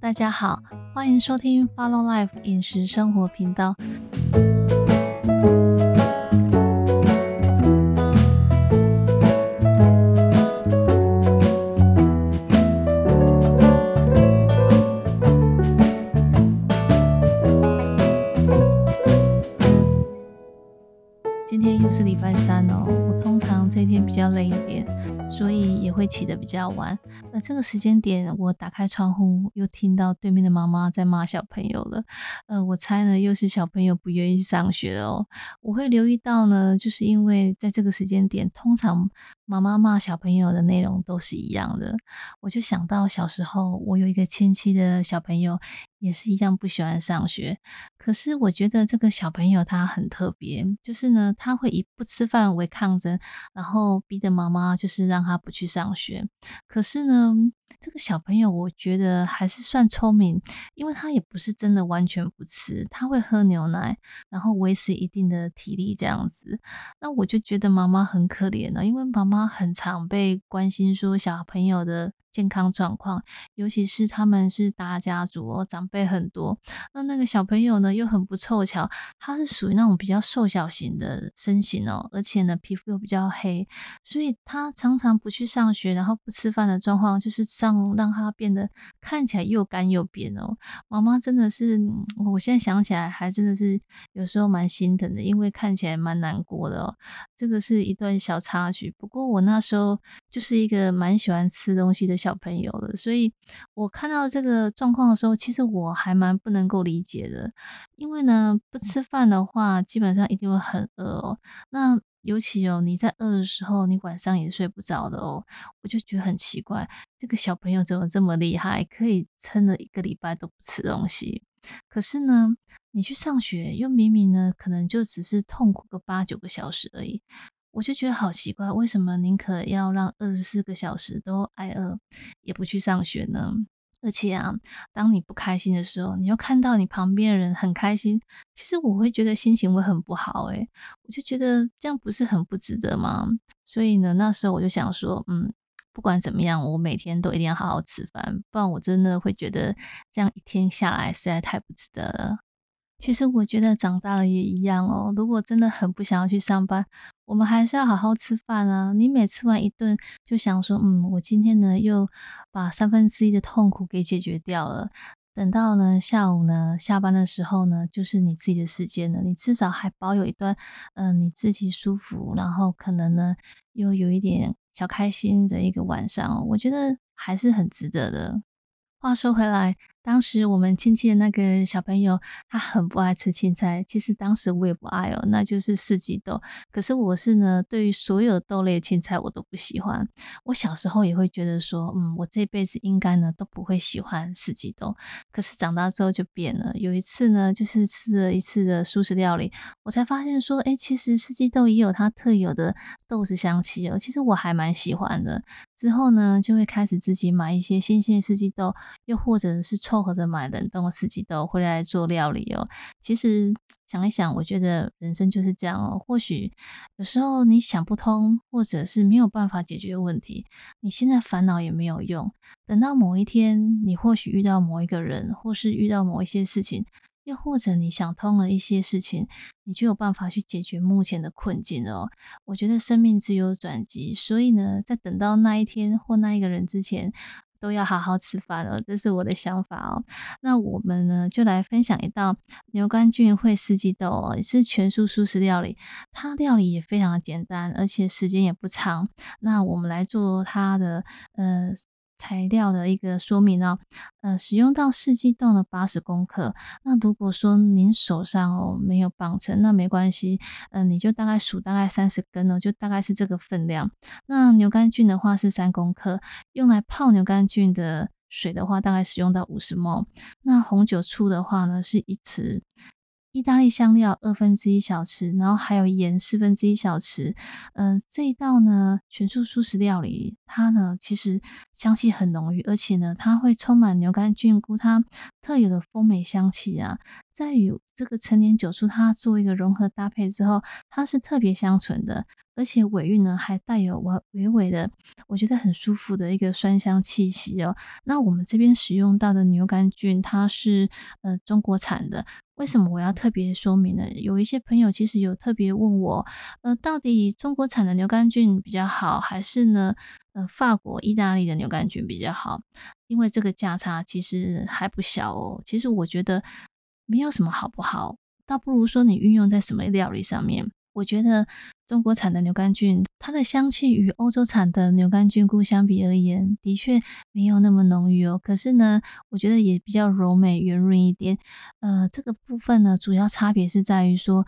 大家好，欢迎收听 Follow Life 饮食生活频道。今天又是礼拜三哦，我通常这天比较累一点，所以也会起得比较晚。那这个时间点，我打开窗户，又听到对面的妈妈在骂小朋友了。呃，我猜呢，又是小朋友不愿意上学哦。我会留意到呢，就是因为在这个时间点，通常妈妈骂小朋友的内容都是一样的。我就想到小时候，我有一个亲戚的小朋友，也是一样不喜欢上学。可是我觉得这个小朋友他很特别，就是呢，他会以不吃饭为抗争，然后逼着妈妈就是让他不去上学。可是呢，这个小朋友我觉得还是算聪明，因为他也不是真的完全不吃，他会喝牛奶，然后维持一定的体力这样子。那我就觉得妈妈很可怜了，因为妈妈很常被关心说小朋友的健康状况，尤其是他们是大家族哦，长辈很多。那那个小朋友呢又很不凑巧，他是属于那种比较瘦小型的身形哦，而且呢皮肤又比较黑，所以他常常不去上学，然后不吃饭的状况，就是让让它变得看起来又干又扁哦。妈妈真的是，我现在想起来还真的是有时候蛮心疼的，因为看起来蛮难过的哦。这个是一段小插曲，不过我那时候就是一个蛮喜欢吃东西的小朋友了，所以我看到这个状况的时候，其实我还蛮不能够理解的，因为呢，不吃饭的话，基本上一定会很饿哦。那尤其哦，你在饿的时候，你晚上也睡不着的哦。我就觉得很奇怪，这个小朋友怎么这么厉害，可以撑了一个礼拜都不吃东西？可是呢，你去上学，又明明呢，可能就只是痛苦个八九个小时而已。我就觉得好奇怪，为什么宁可要让二十四个小时都挨饿，也不去上学呢？而且啊，当你不开心的时候，你又看到你旁边的人很开心，其实我会觉得心情会很不好诶，我就觉得这样不是很不值得吗？所以呢，那时候我就想说，嗯，不管怎么样，我每天都一定要好好吃饭，不然我真的会觉得这样一天下来实在太不值得了。其实我觉得长大了也一样哦。如果真的很不想要去上班，我们还是要好好吃饭啊。你每吃完一顿，就想说，嗯，我今天呢又把三分之一的痛苦给解决掉了。等到呢下午呢下班的时候呢，就是你自己的时间了。你至少还保有一段，嗯，你自己舒服，然后可能呢又有一点小开心的一个晚上。我觉得还是很值得的。话说回来。当时我们亲戚的那个小朋友，他很不爱吃青菜。其实当时我也不爱哦，那就是四季豆。可是我是呢，对于所有豆类青菜我都不喜欢。我小时候也会觉得说，嗯，我这辈子应该呢都不会喜欢四季豆。可是长大之后就变了。有一次呢，就是吃了一次的素食料理，我才发现说，哎，其实四季豆也有它特有的豆子香气哦。其实我还蛮喜欢的。之后呢，就会开始自己买一些新鲜四季豆，又或者是凑合着买冷冻的四季豆回来做料理哦。其实想一想，我觉得人生就是这样哦。或许有时候你想不通，或者是没有办法解决问题，你现在烦恼也没有用。等到某一天，你或许遇到某一个人，或是遇到某一些事情。又或者你想通了一些事情，你就有办法去解决目前的困境哦。我觉得生命只有转机，所以呢，在等到那一天或那一个人之前，都要好好吃饭了。这是我的想法哦。那我们呢，就来分享一道牛肝菌烩四季豆哦，也是全素素食料理。它料理也非常的简单，而且时间也不长。那我们来做它的呃。材料的一个说明哦，呃，使用到四季豆的八十公克。那如果说您手上哦没有磅秤，那没关系，嗯，你就大概数大概三十根哦，就大概是这个分量。那牛肝菌的话是三公克，用来泡牛肝菌的水的话，大概使用到五十 ml。那红酒醋的话呢，是一匙。意大利香料二分之一小匙，然后还有盐四分之一小匙。嗯，这一道呢全素素食料理，它呢其实香气很浓郁，而且呢它会充满牛肝菌菇它特有的丰美香气啊，在与这个陈年酒醋它做一个融合搭配之后，它是特别香醇的，而且尾韵呢还带有微微微的，我觉得很舒服的一个酸香气息哦。那我们这边使用到的牛肝菌，它是呃中国产的。为什么我要特别说明呢？有一些朋友其实有特别问我，呃，到底中国产的牛肝菌比较好，还是呢，呃，法国、意大利的牛肝菌比较好？因为这个价差其实还不小哦。其实我觉得没有什么好不好，倒不如说你运用在什么料理上面。我觉得中国产的牛肝菌，它的香气与欧洲产的牛肝菌菇相比而言，的确没有那么浓郁哦。可是呢，我觉得也比较柔美圆润一点。呃，这个部分呢，主要差别是在于说。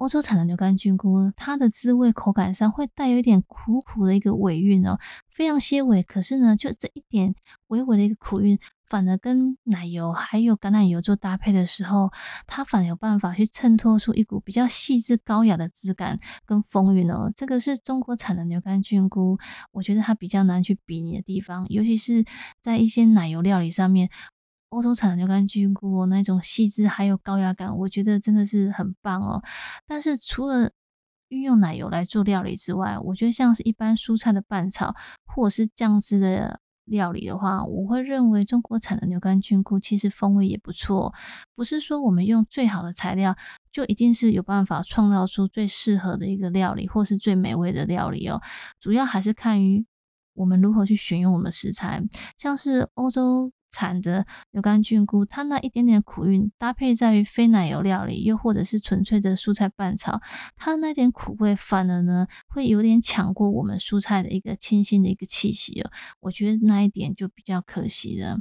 欧洲产的牛肝菌菇，它的滋味口感上会带有一点苦苦的一个尾韵哦，非常些尾。可是呢，就这一点微微的一个苦韵，反而跟奶油还有橄榄油做搭配的时候，它反而有办法去衬托出一股比较细致高雅的质感跟风韵哦。这个是中国产的牛肝菌菇，我觉得它比较难去比拟的地方，尤其是在一些奶油料理上面。欧洲产的牛肝菌菇那种细致还有高雅感，我觉得真的是很棒哦。但是除了运用奶油来做料理之外，我觉得像是一般蔬菜的拌炒或者是酱汁的料理的话，我会认为中国产的牛肝菌菇其实风味也不错。不是说我们用最好的材料就一定是有办法创造出最适合的一个料理或是最美味的料理哦。主要还是看于我们如何去选用我们食材，像是欧洲。产的牛肝菌菇，它那一点点苦韵搭配在于非奶油料理，又或者是纯粹的蔬菜拌炒，它那点苦味反而呢会有点抢过我们蔬菜的一个清新的一个气息哦。我觉得那一点就比较可惜了。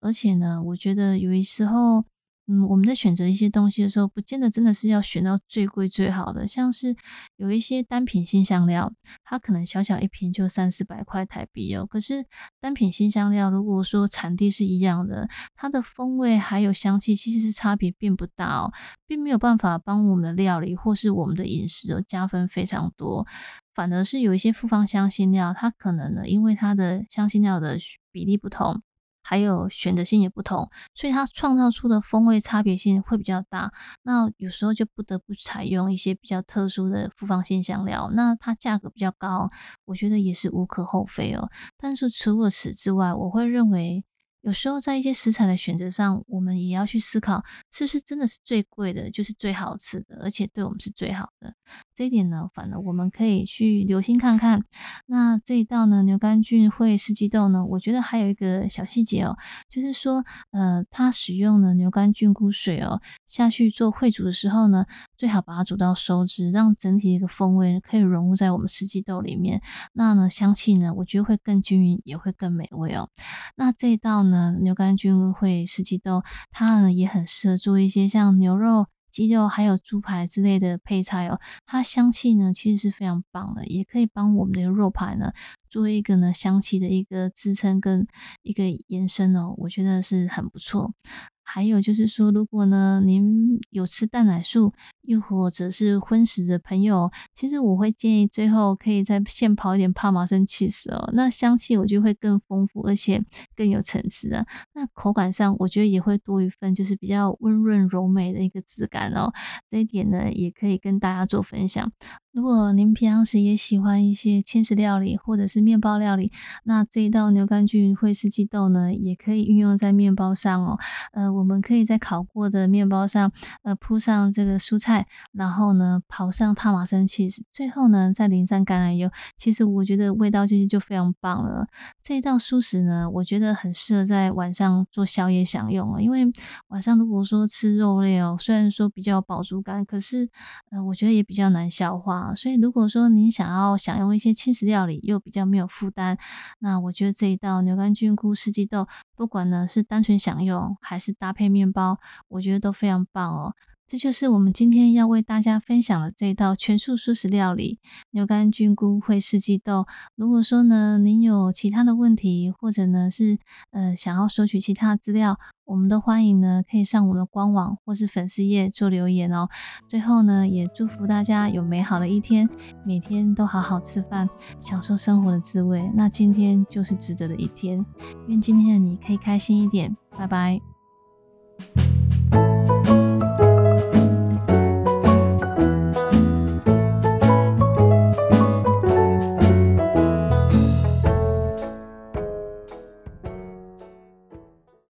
而且呢，我觉得有一时候。嗯，我们在选择一些东西的时候，不见得真的是要选到最贵最好的。像是有一些单品新香料，它可能小小一瓶就三四百块台币哦。可是单品新香料，如果说产地是一样的，它的风味还有香气其实是差别并不大哦，并没有办法帮我们的料理或是我们的饮食哦加分非常多。反而是有一些复方香辛料，它可能呢，因为它的香辛料的比例不同。还有选择性也不同，所以它创造出的风味差别性会比较大。那有时候就不得不采用一些比较特殊的复方性香料，那它价格比较高，我觉得也是无可厚非哦。但是除了此之外，我会认为。有时候在一些食材的选择上，我们也要去思考，是不是真的是最贵的，就是最好吃的，而且对我们是最好的。这一点呢，反而我们可以去留心看看。那这一道呢，牛肝菌烩四季豆呢，我觉得还有一个小细节哦，就是说，呃，它使用了牛肝菌菇水哦下去做烩煮的时候呢，最好把它煮到收汁，让整体一个风味可以融入在我们四季豆里面。那呢，香气呢，我觉得会更均匀，也会更美味哦。那这一道呢？牛肝菌会四季豆，它呢也很适合做一些像牛肉、鸡肉还有猪排之类的配菜哦。它香气呢其实是非常棒的，也可以帮我们的肉排呢做一个呢香气的一个支撑跟一个延伸哦。我觉得是很不错。还有就是说，如果呢您有吃蛋奶素，又或者是荤食的朋友，其实我会建议最后可以再现泡一点帕玛森 cheese 哦，那香气我觉得会更丰富，而且更有层次啊。那口感上我觉得也会多一份，就是比较温润柔美的一个质感哦。这一点呢，也可以跟大家做分享。如果您平常时也喜欢一些轻食料理或者是面包料理，那这一道牛肝菌烩四季豆呢，也可以运用在面包上哦。呃，我们可以在烤过的面包上，呃，铺上这个蔬菜，然后呢，刨上帕玛森起司最后呢，再淋上橄榄油。其实我觉得味道其实就非常棒了。这一道素食呢，我觉得很适合在晚上做宵夜享用哦。因为晚上如果说吃肉类哦，虽然说比较饱足感，可是呃，我觉得也比较难消化。所以，如果说您想要享用一些轻食料理，又比较没有负担，那我觉得这一道牛肝菌菇四季豆，不管呢是单纯享用，还是搭配面包，我觉得都非常棒哦。这就是我们今天要为大家分享的这一道全素素食料理——牛肝菌菇烩四季豆。如果说呢，您有其他的问题，或者呢是呃想要索取其他资料，我们都欢迎呢可以上我们的官网或是粉丝页做留言哦。最后呢，也祝福大家有美好的一天，每天都好好吃饭，享受生活的滋味。那今天就是值得的一天，愿今天的你可以开心一点。拜拜。